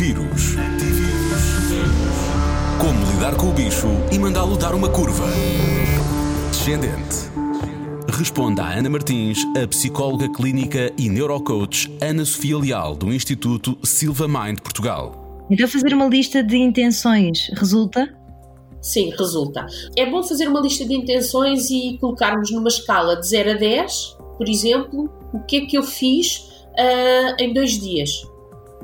Antivírus. Como lidar com o bicho e mandá-lo dar uma curva. Descendente. Responda a Ana Martins, a psicóloga clínica e neurocoach Ana Sofia Leal, do Instituto Silva Mind Portugal. Então, fazer uma lista de intenções resulta? Sim, resulta. É bom fazer uma lista de intenções e colocarmos numa escala de 0 a 10, por exemplo, o que é que eu fiz uh, em dois dias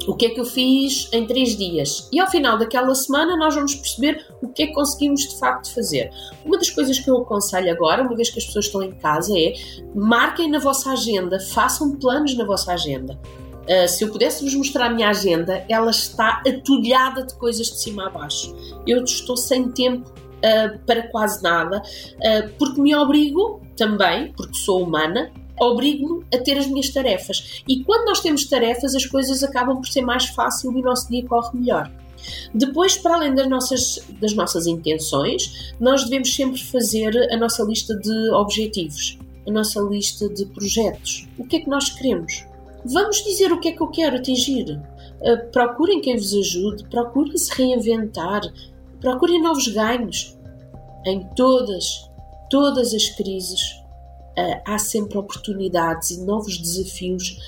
o que é que eu fiz em três dias. E ao final daquela semana nós vamos perceber o que é que conseguimos de facto fazer. Uma das coisas que eu aconselho agora, uma vez que as pessoas estão em casa, é marquem na vossa agenda, façam planos na vossa agenda. Uh, se eu pudesse vos mostrar a minha agenda, ela está atulhada de coisas de cima a baixo. Eu estou sem tempo uh, para quase nada, uh, porque me obrigo também, porque sou humana, obrigo-me a ter as minhas tarefas. E quando nós temos tarefas, as coisas acabam por ser mais fácil e o nosso dia corre melhor. Depois, para além das nossas, das nossas intenções, nós devemos sempre fazer a nossa lista de objetivos, a nossa lista de projetos. O que é que nós queremos? Vamos dizer o que é que eu quero atingir. Uh, procurem quem vos ajude, procurem se reinventar, procurem novos ganhos. Em todas, todas as crises, há sempre oportunidades e novos desafios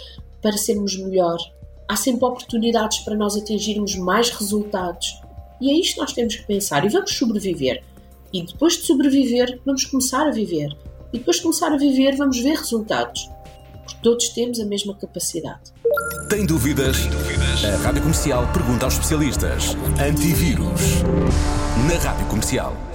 para sermos melhor. Há sempre oportunidades para nós atingirmos mais resultados. E é isto que nós temos que pensar. E vamos sobreviver. E depois de sobreviver, vamos começar a viver. E depois de começar a viver, vamos ver resultados. Porque todos temos a mesma capacidade. Tem dúvidas? Tem dúvidas? A Rádio Comercial pergunta aos especialistas. Antivírus. Na Rádio Comercial.